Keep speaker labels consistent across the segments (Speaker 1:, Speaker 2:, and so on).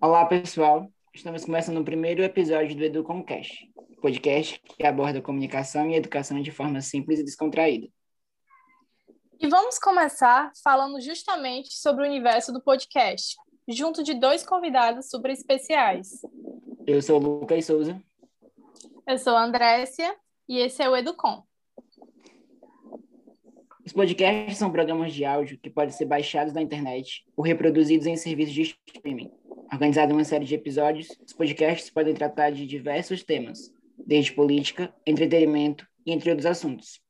Speaker 1: Olá, pessoal. Estamos começando o primeiro episódio do EduComcast, podcast que aborda comunicação e educação de forma simples e descontraída.
Speaker 2: E vamos começar falando justamente sobre o universo do podcast, junto de dois convidados super especiais.
Speaker 1: Eu sou o Lucas Souza.
Speaker 2: Eu sou a Andrécia e esse é o Educom.
Speaker 1: Os podcasts são programas de áudio que podem ser baixados na internet ou reproduzidos em serviços de streaming. Organizado em uma série de episódios, os podcasts podem tratar de diversos temas, desde política, entretenimento e entre outros assuntos.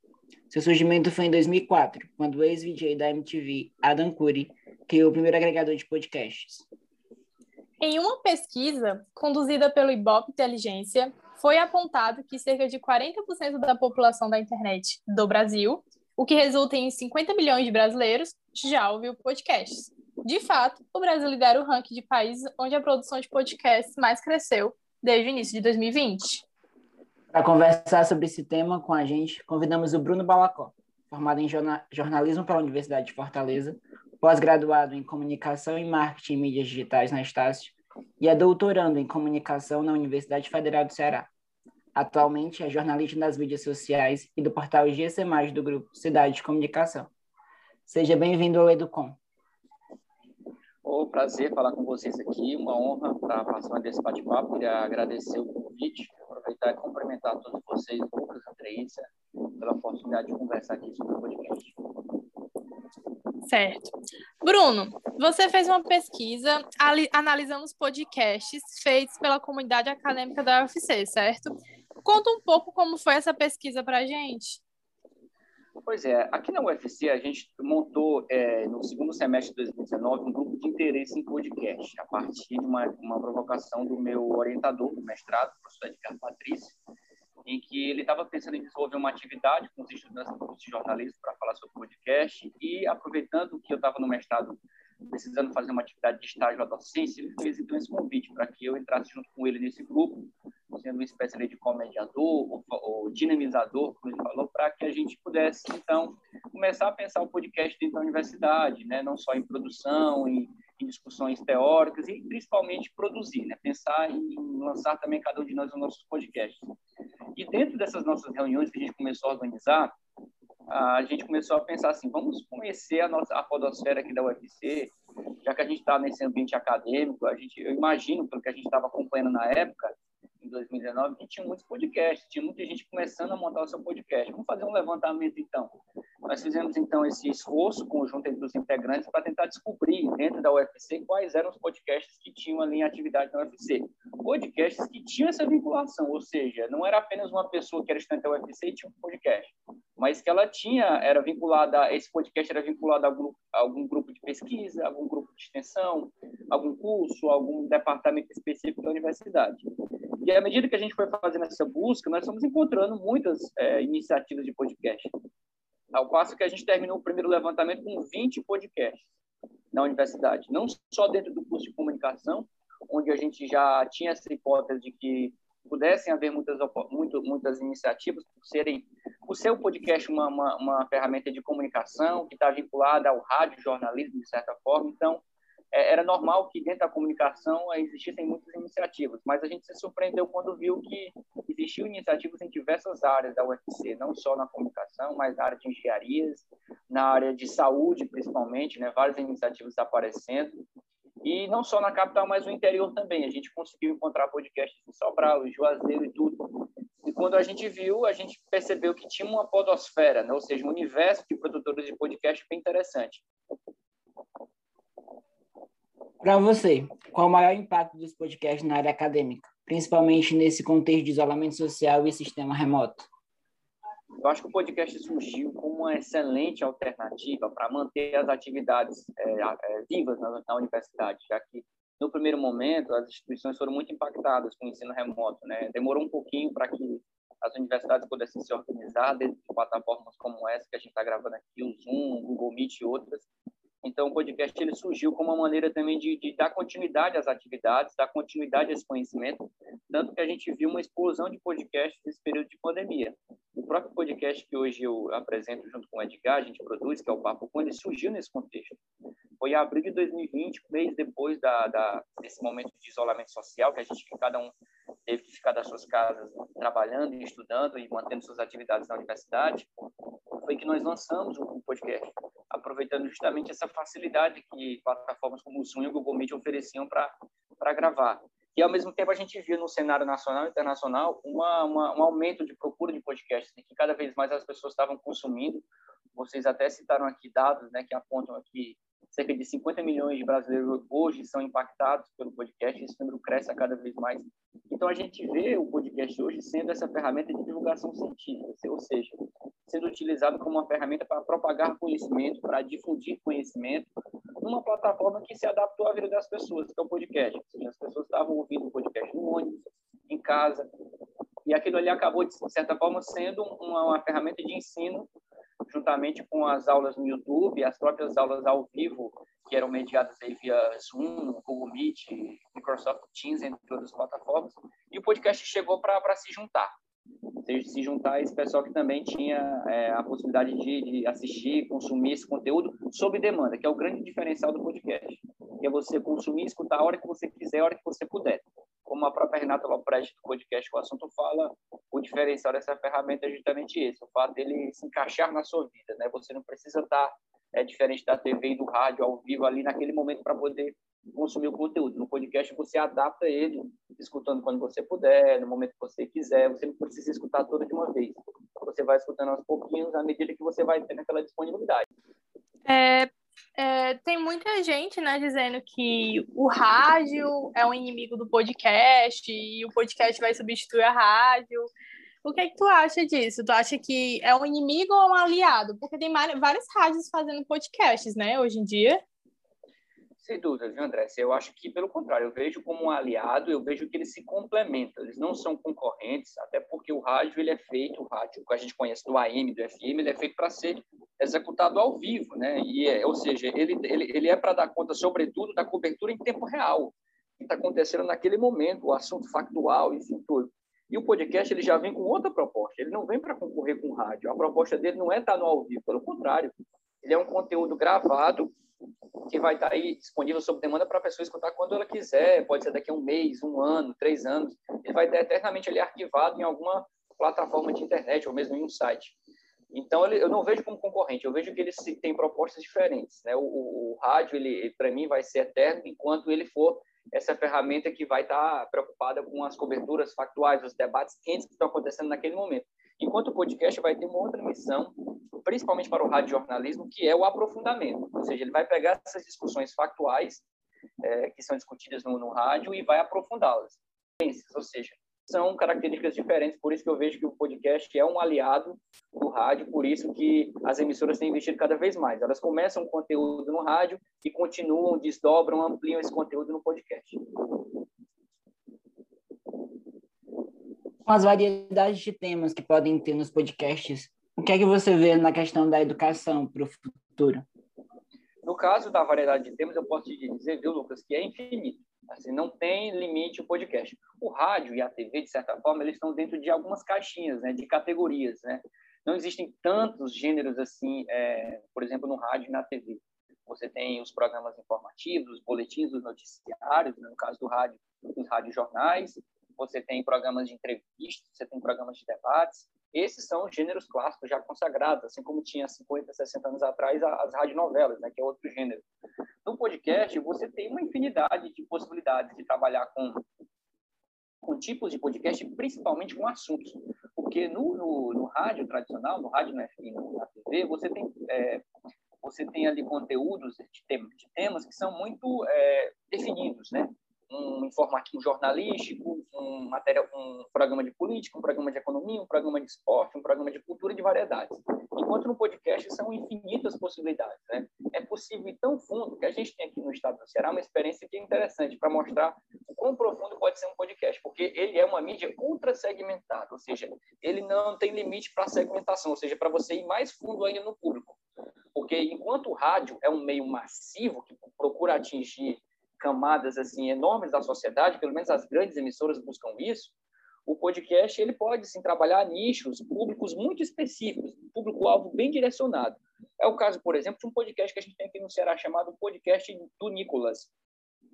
Speaker 1: Seu surgimento foi em 2004, quando o ex-VJ da MTV, Adam Curry, criou o primeiro agregador de podcasts.
Speaker 2: Em uma pesquisa conduzida pelo Ibope Inteligência, foi apontado que cerca de 40% da população da internet do Brasil o que resulta em 50 milhões de brasileiros já ouviu podcasts. De fato, o Brasil lidera o ranking de países onde a produção de podcasts mais cresceu desde o início de 2020.
Speaker 1: Para conversar sobre esse tema com a gente, convidamos o Bruno Balacó, formado em jornalismo pela Universidade de Fortaleza, pós-graduado em comunicação e marketing e mídias digitais na Estácio e é doutorando em comunicação na Universidade Federal do Ceará. Atualmente é jornalista nas mídias sociais e do portal GC+, do grupo Cidade de Comunicação. Seja bem-vindo ao Educom.
Speaker 3: O prazer falar com vocês aqui, uma honra para participar desse bate-papo. Queria agradecer o convite, aproveitar e cumprimentar todos vocês, Lucas e Andreissa, pela oportunidade de conversar aqui sobre o podcast.
Speaker 2: Certo. Bruno, você fez uma pesquisa analisando os podcasts feitos pela comunidade acadêmica da UFC, certo? Conta um pouco como foi essa pesquisa para a gente.
Speaker 3: Pois é, aqui na UFC a gente montou é, no segundo semestre de 2019 um grupo de interesse em podcast, a partir de uma, uma provocação do meu orientador do mestrado, o professor Edgar Patrício, em que ele estava pensando em desenvolver uma atividade com os estudantes do curso de jornalismo para falar sobre podcast e aproveitando que eu estava no mestrado precisando fazer uma atividade de estágio à docência, ele fez então esse convite para que eu entrasse junto com ele nesse grupo, sendo uma espécie de comediador ou, ou dinamizador, como ele falou, para que a gente pudesse então começar a pensar o podcast dentro da universidade, né, não só em produção, em, em discussões teóricas e principalmente produzir, né, pensar em lançar também cada um de nós os nossos podcasts. E dentro dessas nossas reuniões que a gente começou a organizar, a gente começou a pensar assim, vamos conhecer a nossa a podosfera aqui da UFC, já que a gente está nesse ambiente acadêmico, a gente, eu imagino, pelo que a gente estava acompanhando na época, em 2019, que tinha muitos podcasts, tinha muita gente começando a montar o seu podcast. Vamos fazer um levantamento, então. Nós fizemos, então, esse esforço conjunto entre os integrantes para tentar descobrir, dentro da UFC, quais eram os podcasts que tinham ali em atividade na UFC. Podcasts que tinham essa vinculação, ou seja, não era apenas uma pessoa que era estudante da UFC e tinha um podcast, mas que ela tinha, era vinculada, esse podcast era vinculado a algum, a algum grupo de pesquisa, algum grupo de extensão, algum curso, algum departamento específico da universidade. E à medida que a gente foi fazendo essa busca, nós estamos encontrando muitas é, iniciativas de podcast. Ao passo que a gente terminou o primeiro levantamento com 20 podcasts na universidade, não só dentro do curso de comunicação, onde a gente já tinha essa hipótese de que pudessem haver muitas muito, muitas iniciativas por serem o seu podcast uma, uma, uma ferramenta de comunicação que está vinculada ao rádio jornalismo de certa forma então era normal que dentro da comunicação existissem muitas iniciativas, mas a gente se surpreendeu quando viu que existiam iniciativas em diversas áreas da UFC, não só na comunicação, mas na área de engenharias, na área de saúde, principalmente, né, várias iniciativas aparecendo. E não só na capital, mas no interior também. A gente conseguiu encontrar podcasts em Sobral, em Juazeiro e tudo. E quando a gente viu, a gente percebeu que tinha uma podosfera, né? ou seja, um universo de produtores de podcast bem interessante.
Speaker 1: Para você, qual o maior impacto dos podcasts na área acadêmica, principalmente nesse contexto de isolamento social e sistema remoto?
Speaker 3: Eu acho que o podcast surgiu como uma excelente alternativa para manter as atividades é, é, vivas na, na, universidade, já que no primeiro momento as instituições foram muito impactadas com o ensino remoto, né? Demorou um pouquinho para que as universidades pudessem se organizar dentro de plataformas como essa que a gente está gravando aqui, o Zoom, o Google Meet e outras, então, o podcast ele surgiu como uma maneira também de, de, dar continuidade às atividades, dar continuidade a esse conhecimento, tanto que a gente viu uma explosão de podcasts nesse período de pandemia. O próprio podcast que hoje eu apresento junto com o Edgar, a gente produz, que é o Papo Com, ele surgiu nesse contexto. Foi em abril de 2020, um mês depois da, da, desse momento de isolamento social, que a gente, cada um teve que ficar das suas casas trabalhando e estudando e mantendo suas atividades na universidade, foi que nós lançamos o podcast, aproveitando justamente essa facilidade que plataformas como o Zoom e o Google Meet ofereciam para gravar. E, ao mesmo tempo, a gente viu no cenário nacional e internacional uma, uma, um aumento de procura de podcasts, que cada vez mais as pessoas estavam consumindo. Vocês até citaram aqui dados né, que apontam que cerca de 50 milhões de brasileiros hoje são impactados pelo podcast, esse número cresce a cada vez mais. Então, a gente vê o podcast hoje sendo essa ferramenta de divulgação científica, ou seja, sendo utilizado como uma ferramenta para propagar conhecimento, para difundir conhecimento, numa plataforma que se adaptou à vida das pessoas, que é o podcast. Seja, as pessoas estavam ouvindo o podcast no ônibus, em casa, e aquilo ali acabou, de certa forma, sendo uma, uma ferramenta de ensino juntamente com as aulas no YouTube, as próprias aulas ao vivo, que eram mediadas aí via Zoom, Google Meet, Microsoft Teams, entre outras plataformas, e o podcast chegou para se juntar. Se juntar a esse pessoal que também tinha é, a possibilidade de, de, assistir, consumir esse conteúdo sob demanda, que é o grande diferencial do podcast. Que é você consumir, escutar a hora que você quiser, a hora que você puder como a própria Renata Lopresti do podcast O Assunto Fala, o diferencial dessa ferramenta é justamente esse, o fato dele se encaixar na sua vida, né? Você não precisa estar é diferente da TV e do rádio ao vivo ali naquele momento para poder consumir o conteúdo. No podcast você adapta ele, escutando quando você puder, no momento que você quiser. Você não precisa escutar tudo de uma vez. Você vai escutando aos pouquinhos à medida que você vai tendo aquela disponibilidade.
Speaker 2: É, é, tem muita gente, né, dizendo que o rádio é um inimigo do podcast e o podcast vai substituir a rádio. O que é que tu acha disso? Tu acha que é um inimigo ou um aliado? Porque tem várias rádios fazendo podcasts, né, hoje em dia.
Speaker 3: Sem dúvida, viu, André? Eu acho que, pelo contrário, eu vejo como um aliado, eu vejo que eles se complementam, eles não são concorrentes, até porque o rádio ele é feito, o rádio que a gente conhece do AM, do FM, ele é feito para ser executado ao vivo, né? E é, ou seja, ele, ele, ele é para dar conta, sobretudo, da cobertura em tempo real, que está acontecendo naquele momento, o assunto factual, enfim, tudo. E o podcast ele já vem com outra proposta, ele não vem para concorrer com o rádio, a proposta dele não é estar tá no ao vivo, pelo contrário, ele é um conteúdo gravado que vai estar aí disponível sob demanda para a pessoa escutar quando ela quiser, pode ser daqui a um mês, um ano, três anos, ele vai estar eternamente ali arquivado em alguma plataforma de internet ou mesmo em um site. Então, ele, eu não vejo como concorrente, eu vejo que eles têm propostas diferentes. Né? O, o, o rádio, ele, para mim, vai ser eterno enquanto ele for essa ferramenta que vai estar preocupada com as coberturas factuais, os debates quentes que estão acontecendo naquele momento. Enquanto o podcast vai ter uma outra missão, principalmente para o rádio jornalismo, que é o aprofundamento. Ou seja, ele vai pegar essas discussões factuais é, que são discutidas no, no rádio e vai aprofundá-las. Ou seja, são características diferentes, por isso que eu vejo que o podcast é um aliado do rádio, por isso que as emissoras têm investido cada vez mais. Elas começam o conteúdo no rádio e continuam, desdobram, ampliam esse conteúdo no podcast.
Speaker 1: Com as variedades de temas que podem ter nos podcasts, que é que você vê na questão da educação para o futuro?
Speaker 3: No caso da variedade de temas, eu posso te dizer, viu, Lucas, que é infinito. Assim, não tem limite o podcast. O rádio e a TV, de certa forma, eles estão dentro de algumas caixinhas, né, de categorias, né? Não existem tantos gêneros assim, é, por exemplo, no rádio e na TV. Você tem os programas informativos, os boletins dos noticiários, né, no caso do rádio, os radiojornais, você tem programas de entrevistas, você tem programas de debates. Esses são os gêneros clássicos já consagrados, assim como tinha 50, 60 anos atrás as radionovelas, né, que é outro gênero. No podcast, você tem uma infinidade de possibilidades de trabalhar com, com tipos de podcast, principalmente com assuntos. Porque no, no, no rádio tradicional, no rádio na, na TV, você tem, é, você tem ali conteúdos de temas que são muito é, definidos, né? Um informativo jornalístico, um, matéria, um programa de política, um programa de economia, um programa de esporte, um programa de cultura de variedades. Enquanto no podcast são infinitas possibilidades. Né? É possível ir tão fundo que a gente tem aqui no estado do Ceará uma experiência que é interessante para mostrar o quão profundo pode ser um podcast, porque ele é uma mídia ultra segmentada, ou seja, ele não tem limite para segmentação, ou seja, para você ir mais fundo ainda no público. Porque enquanto o rádio é um meio massivo que procura atingir camadas assim enormes da sociedade, pelo menos as grandes emissoras buscam isso, o podcast ele pode sim trabalhar nichos, públicos muito específicos, público-alvo bem direcionado. É o caso, por exemplo, de um podcast que a gente tem aqui no Ceará chamado Podcast do Nicolas,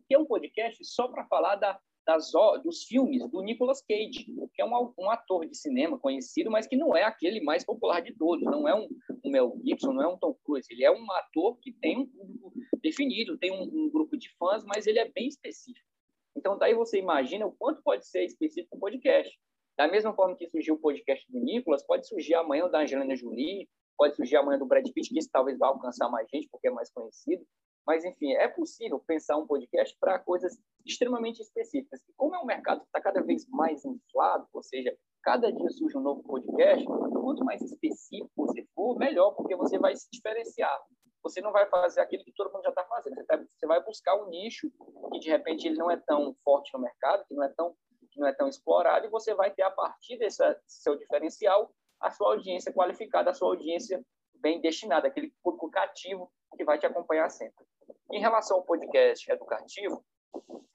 Speaker 3: que é um podcast só para falar da, das, dos filmes do Nicolas Cage, que é um, um, ator de cinema conhecido, mas que não é aquele mais popular de todos. Não é um, um Mel Gibson, não é um Tom Cruise. Ele é um ator que tem um público definido, tem um, um grupo de fãs, mas ele é bem específico. Então, daí você imagina o quanto pode ser específico um podcast. Da mesma forma que surgiu o podcast do Nicolas, pode surgir amanhã o da Angelina Jolie, pode surgir amanhã do Brad Pitt, que isso talvez vá alcançar mais gente, porque é mais conhecido. Mas, enfim, é possível pensar um podcast para coisas extremamente específicas. E como é um mercado que está cada vez mais inflado, ou seja, cada dia surge um novo podcast, quanto mais específico você for, melhor, porque você vai se diferenciar. Você não vai fazer aquilo que todo mundo já está fazendo. Você vai buscar um nicho que, de repente, ele não é tão forte no mercado, que não é tão, que não é tão explorado, e você vai ter, a partir desse seu diferencial, a sua audiência qualificada, a sua audiência bem destinada, aquele público cativo que vai te acompanhar sempre. Em relação ao podcast educativo,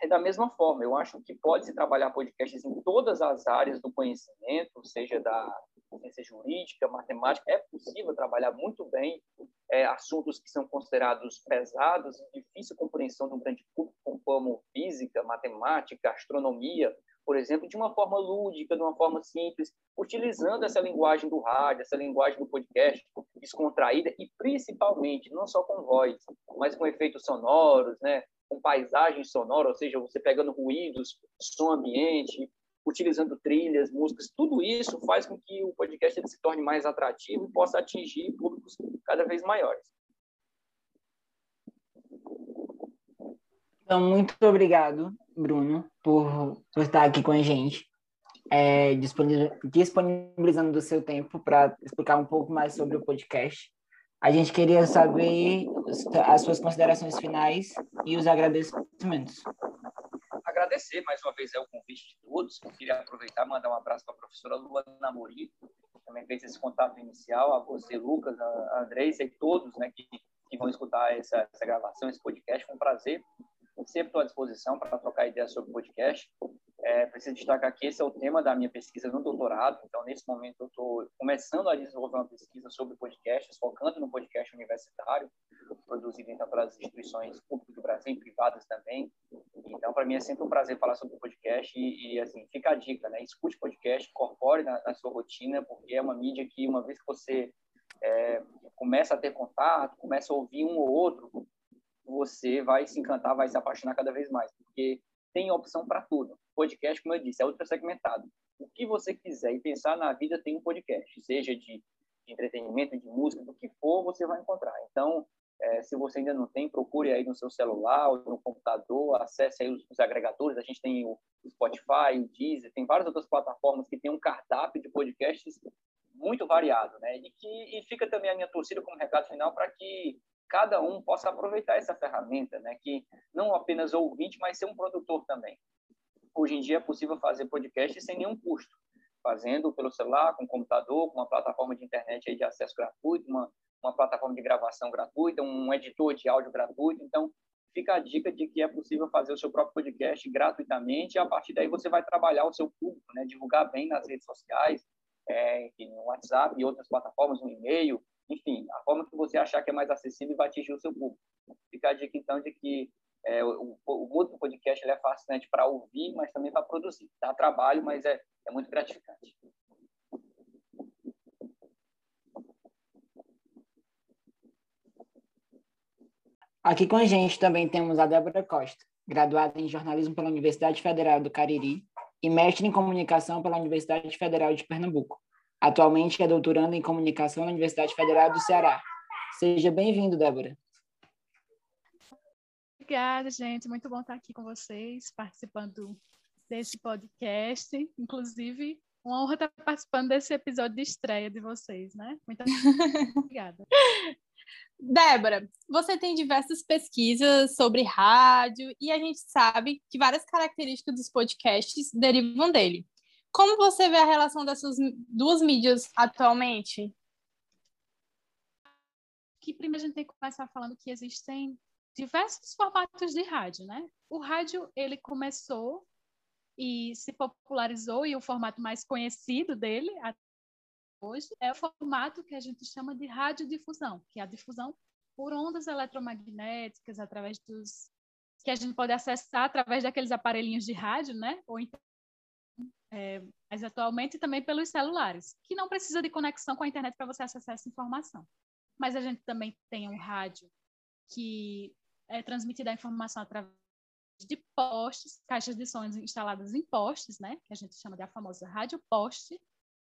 Speaker 3: é da mesma forma. Eu acho que pode-se trabalhar podcasts em todas as áreas do conhecimento, seja da ciência jurídica, matemática. É possível trabalhar muito bem é, assuntos que são considerados pesados difícil compreensão do grande público, como física, matemática, astronomia, por exemplo, de uma forma lúdica, de uma forma simples, utilizando essa linguagem do rádio, essa linguagem do podcast, descontraída e principalmente, não só com voz, mas com efeitos sonoros, né? com paisagem sonora, ou seja, você pegando ruídos, som ambiente, utilizando trilhas, músicas, tudo isso faz com que o podcast se torne mais atrativo e possa atingir públicos cada vez maiores.
Speaker 1: Então, muito obrigado, Bruno, por, por estar aqui com a gente, é, disponibilizando do seu tempo para explicar um pouco mais sobre o podcast. A gente queria saber as suas considerações finais e os agradecimentos.
Speaker 3: Agradecer mais uma vez é o convite de todos. Eu queria aproveitar e mandar um abraço para a professora Luana Namorim, que também fez esse contato inicial, a você, Lucas, a Andressa e todos né, que, que vão escutar essa, essa gravação, esse podcast. Foi um prazer sempre estou à disposição para trocar ideias sobre o podcast. É, preciso destacar que esse é o tema da minha pesquisa no doutorado, então, nesse momento, eu estou começando a desenvolver uma pesquisa sobre podcasts, focando no podcast universitário, produzido, então, pelas instituições públicas do Brasil e privadas também. Então, para mim, é sempre um prazer falar sobre podcast e, e, assim, fica a dica, né? Escute podcast, incorpore na, na sua rotina, porque é uma mídia que, uma vez que você é, começa a ter contato, começa a ouvir um ou outro, você vai se encantar, vai se apaixonar cada vez mais, porque tem opção para tudo. Podcast, como eu disse, é ultra segmentado. O que você quiser e pensar na vida tem um podcast, seja de, entretenimento, de música, do que for, você vai encontrar. Então, é, se você ainda não tem, procure aí no seu celular ou no computador, acesse aí os, os, agregadores. A gente tem o Spotify, o Deezer, tem várias outras plataformas que tem um cardápio de podcasts muito variado, né? E que e fica também a minha torcida como recado final para que cada um possa aproveitar essa ferramenta, né? Que não apenas ouvinte, mas ser um produtor também. Hoje em dia é possível fazer podcast sem nenhum custo, fazendo pelo celular, com computador, com uma plataforma de internet de acesso gratuito, uma, uma plataforma de gravação gratuita, um editor de áudio gratuito. Então, fica a dica de que é possível fazer o seu próprio podcast gratuitamente e a partir daí você vai trabalhar o seu público, né? Divulgar bem nas redes sociais, é, no WhatsApp e outras plataformas, no e-mail, enfim, a forma que você achar que é mais acessível vai atingir o seu público. Fica a dica, então, de que é, o, o do podcast é fascinante para ouvir, mas também para produzir. Dá trabalho, mas é, é muito gratificante.
Speaker 1: Aqui com a gente também temos a Débora Costa, graduada em jornalismo pela Universidade Federal do Cariri e mestre em comunicação pela Universidade Federal de Pernambuco. Atualmente é doutorando em comunicação na Universidade Federal do Ceará. Seja bem-vindo, Débora.
Speaker 4: Obrigada, gente. Muito bom estar aqui com vocês, participando desse podcast. Inclusive, uma honra estar participando desse episódio de estreia de vocês, né? Muito obrigada.
Speaker 2: Débora, você tem diversas pesquisas sobre rádio e a gente sabe que várias características dos podcasts derivam dele. Como você vê a relação dessas duas mídias atualmente?
Speaker 4: Que primeiro a gente tem que começar falando que existem diversos formatos de rádio, né? O rádio ele começou e se popularizou e o formato mais conhecido dele hoje é o formato que a gente chama de radiodifusão, que é a difusão por ondas eletromagnéticas através dos que a gente pode acessar através daqueles aparelhinhos de rádio, né? Ou então, é, mas atualmente também pelos celulares, que não precisa de conexão com a internet para você acessar essa informação. Mas a gente também tem um rádio que é transmitida a informação através de postes, caixas de sons instaladas em postes, né? Que a gente chama de a famosa rádio poste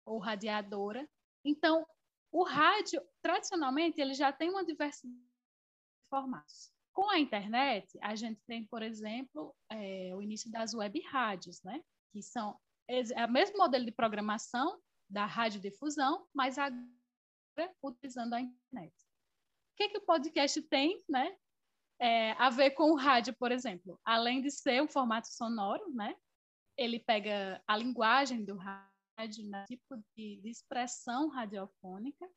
Speaker 4: ou radiadora. Então, o rádio, tradicionalmente, ele já tem uma diversidade de formatos. Com a internet, a gente tem, por exemplo, é, o início das web rádios, né? que são é o mesmo modelo de programação da radiodifusão, mas agora utilizando a internet. O que, que o podcast tem né, é, a ver com o rádio, por exemplo? Além de ser um formato sonoro, né, ele pega a linguagem do rádio, né, tipo de, de expressão radiofônica,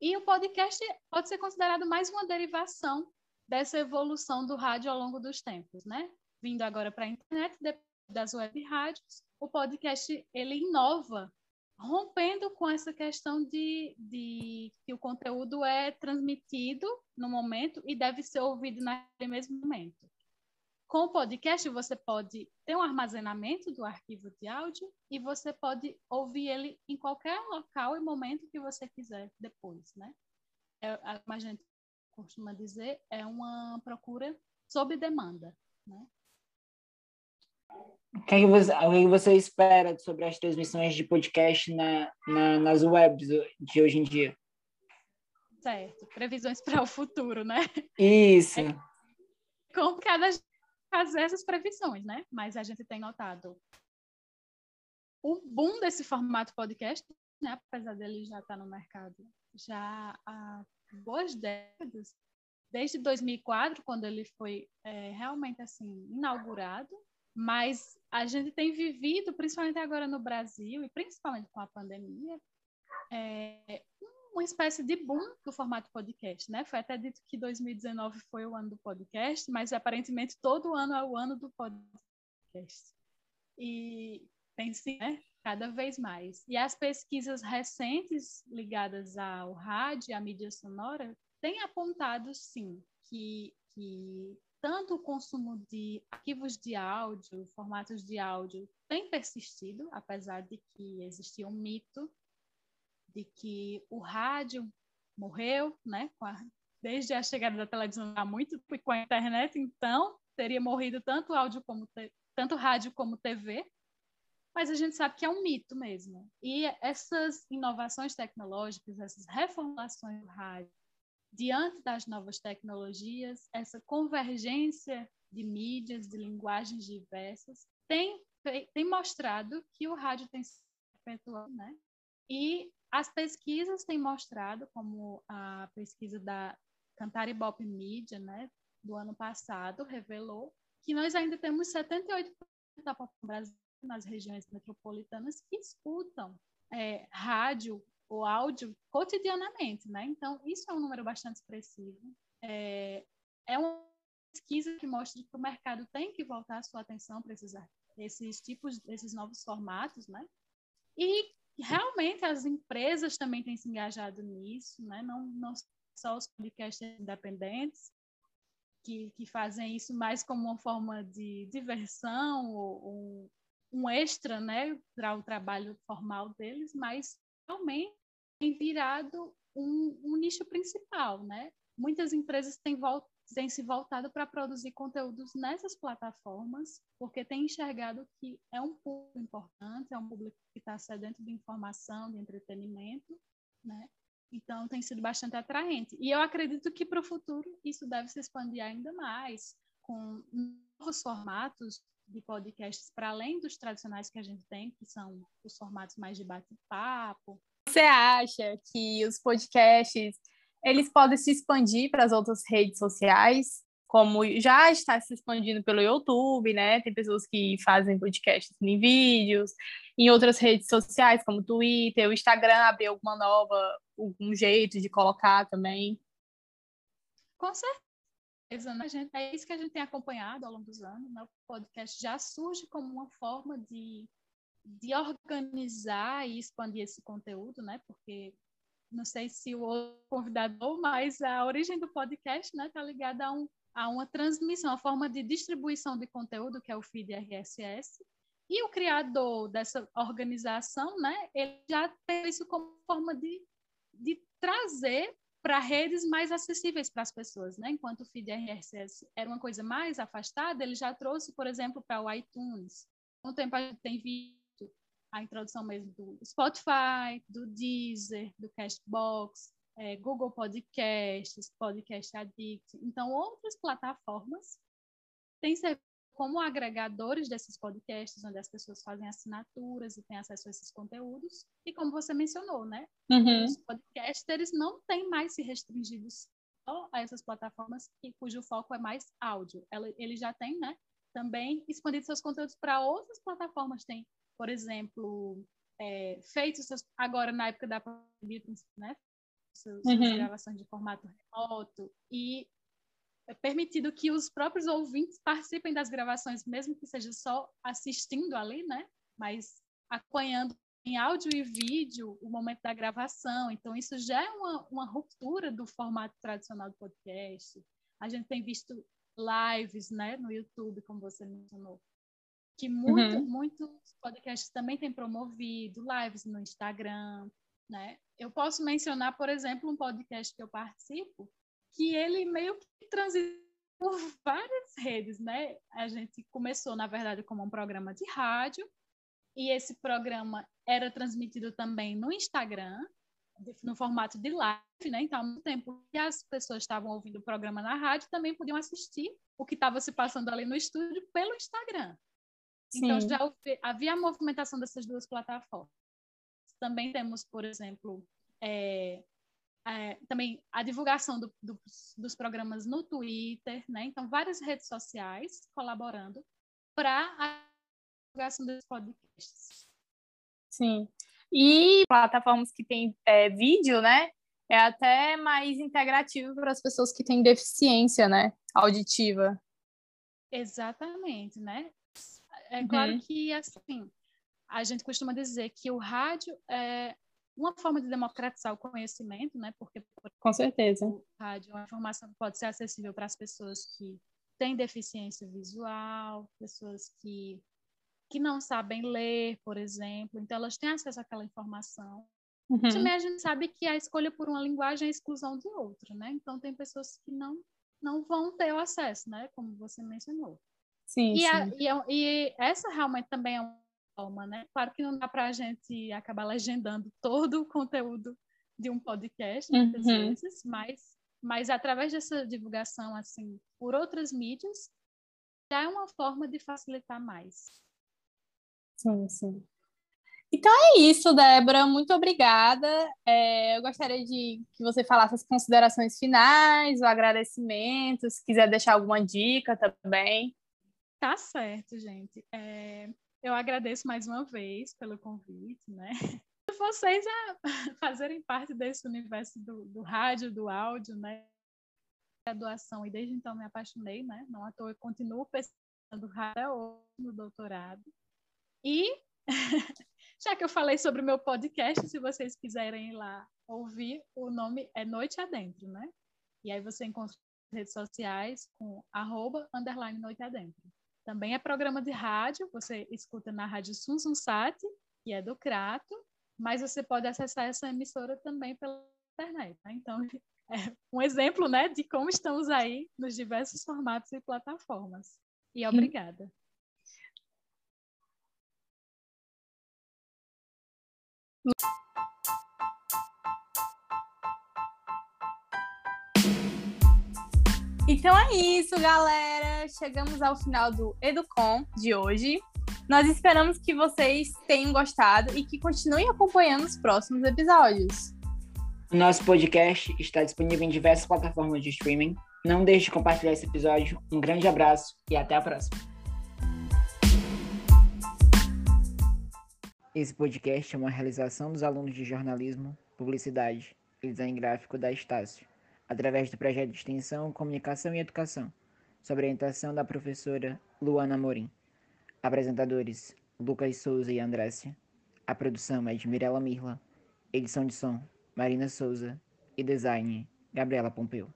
Speaker 4: e o podcast pode ser considerado mais uma derivação dessa evolução do rádio ao longo dos tempos, né? Vindo agora para a internet, depois das web rádios, o podcast ele inova, rompendo com essa questão de, de que o conteúdo é transmitido no momento e deve ser ouvido naquele mesmo momento. Com o podcast, você pode ter um armazenamento do arquivo de áudio e você pode ouvir ele em qualquer local e momento que você quiser depois, né? É, a gente costuma dizer, é uma procura sob demanda. Né?
Speaker 1: O que, é que, você, o que, é que você espera sobre as transmissões de podcast na, na, nas webs de hoje em dia?
Speaker 4: Certo, previsões para o futuro, né?
Speaker 1: Isso.
Speaker 4: É complicado fazer essas previsões, né? Mas a gente tem notado o boom desse formato podcast, né? apesar dele já estar tá no mercado já há boas décadas, desde 2004, quando ele foi é, realmente assim inaugurado, mas a gente tem vivido, principalmente agora no Brasil e principalmente com a pandemia, é, uma espécie de boom do formato podcast, né? Foi até dito que 2019 foi o ano do podcast, mas aparentemente todo ano é o ano do podcast. E tem sim, né? Cada vez mais. E as pesquisas recentes ligadas ao rádio à mídia sonora têm apontado, sim, que, que tanto o consumo de arquivos de áudio, formatos de áudio, tem persistido, apesar de que existia um mito de que o rádio morreu, né? A, desde a chegada da televisão há muito e com a internet, então teria morrido tanto áudio como te, tanto rádio como TV. Mas a gente sabe que é um mito mesmo. E essas inovações tecnológicas, essas reformulações do rádio, diante das novas tecnologias, essa convergência de mídias, de linguagens diversas, tem, tem mostrado que o rádio tem se perpetuado, né? E as pesquisas têm mostrado, como a pesquisa da Cantar Ibope Media, né, do ano passado, revelou que nós ainda temos 78% da população brasileira nas regiões metropolitanas que escutam é, rádio o áudio cotidianamente, né? Então, isso é um número bastante expressivo. É, é uma pesquisa que mostra que o mercado tem que voltar a sua atenção para esses, esses tipos, esses novos formatos, né? E realmente as empresas também têm se engajado nisso, né? Não, não só os podcasts independentes, que, que fazem isso mais como uma forma de diversão ou, ou um extra, né, para o trabalho formal deles, mas realmente tem virado um, um nicho principal, né? Muitas empresas têm, têm se voltado para produzir conteúdos nessas plataformas, porque têm enxergado que é um público importante, é um público que está sedento de informação, de entretenimento, né? Então, tem sido bastante atraente. E eu acredito que para o futuro isso deve se expandir ainda mais, com novos formatos de podcasts para além dos tradicionais que a gente tem, que são os formatos mais de bate-papo,
Speaker 2: você acha que os podcasts eles podem se expandir para as outras redes sociais, como já está se expandindo pelo YouTube, né? Tem pessoas que fazem podcasts em vídeos, em outras redes sociais, como Twitter, o Instagram abriu alguma nova, algum jeito de colocar também.
Speaker 4: Com certeza, né, gente? É isso que a gente tem acompanhado ao longo dos anos, né? O podcast já surge como uma forma de de organizar e expandir esse conteúdo, né? Porque não sei se o outro convidado, mas a origem do podcast, né, está ligada a, um, a uma transmissão, a forma de distribuição de conteúdo que é o feed RSS. E o criador dessa organização, né, ele já tem isso como forma de, de trazer para redes mais acessíveis para as pessoas, né? Enquanto o feed RSS era uma coisa mais afastada, ele já trouxe, por exemplo, para o iTunes. Um tempo a gente tem a introdução mesmo do Spotify, do Deezer, do Castbox, é, Google Podcasts, Podcast Addict. Então, outras plataformas têm servido como agregadores desses podcasts, onde as pessoas fazem assinaturas e têm acesso a esses conteúdos. E como você mencionou, né? Uhum. Os podcasters não têm mais se restringido só a essas plataformas que, cujo foco é mais áudio. Ele já tem, né? Também expandido seus conteúdos para outras plataformas. Tem, por exemplo, é, feito seus, agora na época da pandemia, né? Suas, uhum. gravações de formato remoto e é permitido que os próprios ouvintes participem das gravações, mesmo que seja só assistindo ali, né? Mas acompanhando em áudio e vídeo o momento da gravação. Então, isso já é uma, uma ruptura do formato tradicional do podcast. A gente tem visto lives né, no YouTube, como você mencionou, que muito, uhum. muitos podcasts também têm promovido, lives no Instagram. Né? Eu posso mencionar, por exemplo, um podcast que eu participo, que ele meio que transita por várias redes, né? A gente começou, na verdade, como um programa de rádio, e esse programa era transmitido também no Instagram, no formato de live, né? Então, mesmo tempo que as pessoas estavam ouvindo o programa na rádio, também podiam assistir o que estava se passando ali no estúdio pelo Instagram. Então, Sim. Então, já havia a movimentação dessas duas plataformas. Também temos, por exemplo, é, é, também a divulgação do, do, dos programas no Twitter, né? Então, várias redes sociais colaborando para a divulgação dos podcasts.
Speaker 2: Sim. E plataformas que têm é, vídeo, né? É até mais integrativo para as pessoas que têm deficiência, né? Auditiva.
Speaker 4: Exatamente, né? É claro uhum. que, assim, a gente costuma dizer que o rádio é, uma forma de democratizar o conhecimento, né? Porque
Speaker 2: com certeza
Speaker 4: o rádio, a informação pode ser acessível para as pessoas que têm deficiência visual, pessoas que que não sabem ler, por exemplo, então elas têm acesso àquela informação. Uhum. Também a gente sabe que a escolha por uma linguagem é a exclusão de outra, né? Então tem pessoas que não não vão ter o acesso, né? Como você mencionou.
Speaker 2: Sim,
Speaker 4: e,
Speaker 2: sim.
Speaker 4: A, e, a, e essa realmente também é um forma, né? Claro que não dá para a gente acabar legendando todo o conteúdo de um podcast, muitas uhum. vezes, mas, mas através dessa divulgação, assim, por outras mídias, já é uma forma de facilitar mais.
Speaker 2: Sim, sim. Então é isso, Débora. Muito obrigada. É, eu gostaria de que você falasse as considerações finais, o agradecimento, se quiser deixar alguma dica também.
Speaker 4: Tá certo, gente. É, eu agradeço mais uma vez pelo convite, né? Vocês a fazerem parte desse universo do, do rádio, do áudio, né? Graduação, e desde então me apaixonei, né? Não à toa, eu continuo pesquisando rádio no doutorado. E, já que eu falei sobre o meu podcast, se vocês quiserem ir lá ouvir, o nome é Noite Adentro, né? E aí você encontra redes sociais com arroba, underline Noite Adentro. Também é programa de rádio, você escuta na rádio Sunsunsat, que é do Crato, mas você pode acessar essa emissora também pela internet. Né? Então, é um exemplo né, de como estamos aí nos diversos formatos e plataformas. E obrigada.
Speaker 2: Então é isso, galera. Chegamos ao final do Educom de hoje. Nós esperamos que vocês tenham gostado e que continuem acompanhando os próximos episódios.
Speaker 1: Nosso podcast está disponível em diversas plataformas de streaming. Não deixe de compartilhar esse episódio. Um grande abraço e até a próxima. Esse podcast é uma realização dos alunos de jornalismo, publicidade e design gráfico da Estácio através do projeto de extensão Comunicação e Educação, sob orientação da professora Luana Morim. Apresentadores: Lucas Souza e Andrécia. A produção é de Mirella Mirla. Edição de som, Marina Souza. E design, Gabriela Pompeu.